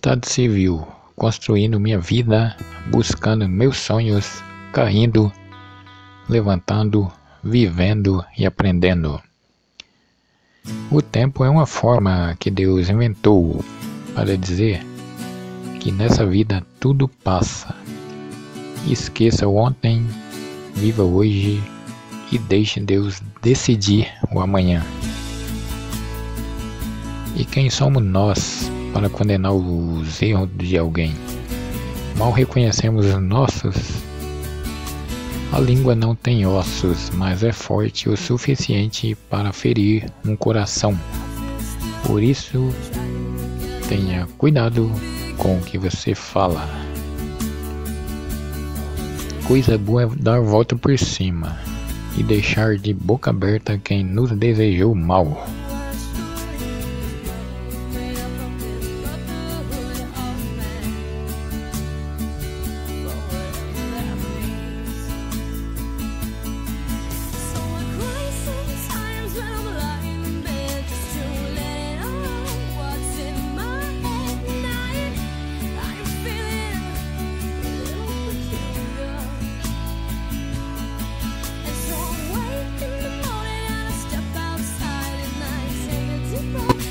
estado civil, construindo minha vida, buscando meus sonhos, caindo, levantando, vivendo e aprendendo. O tempo é uma forma que Deus inventou para dizer que nessa vida tudo passa. Esqueça o ontem, viva hoje e deixe Deus decidir o amanhã. E quem somos nós para condenar os erros de alguém? Mal reconhecemos os nossos. A língua não tem ossos, mas é forte o suficiente para ferir um coração. Por isso, tenha cuidado com o que você fala. Coisa boa é dar volta por cima e deixar de boca aberta quem nos desejou mal. Bye.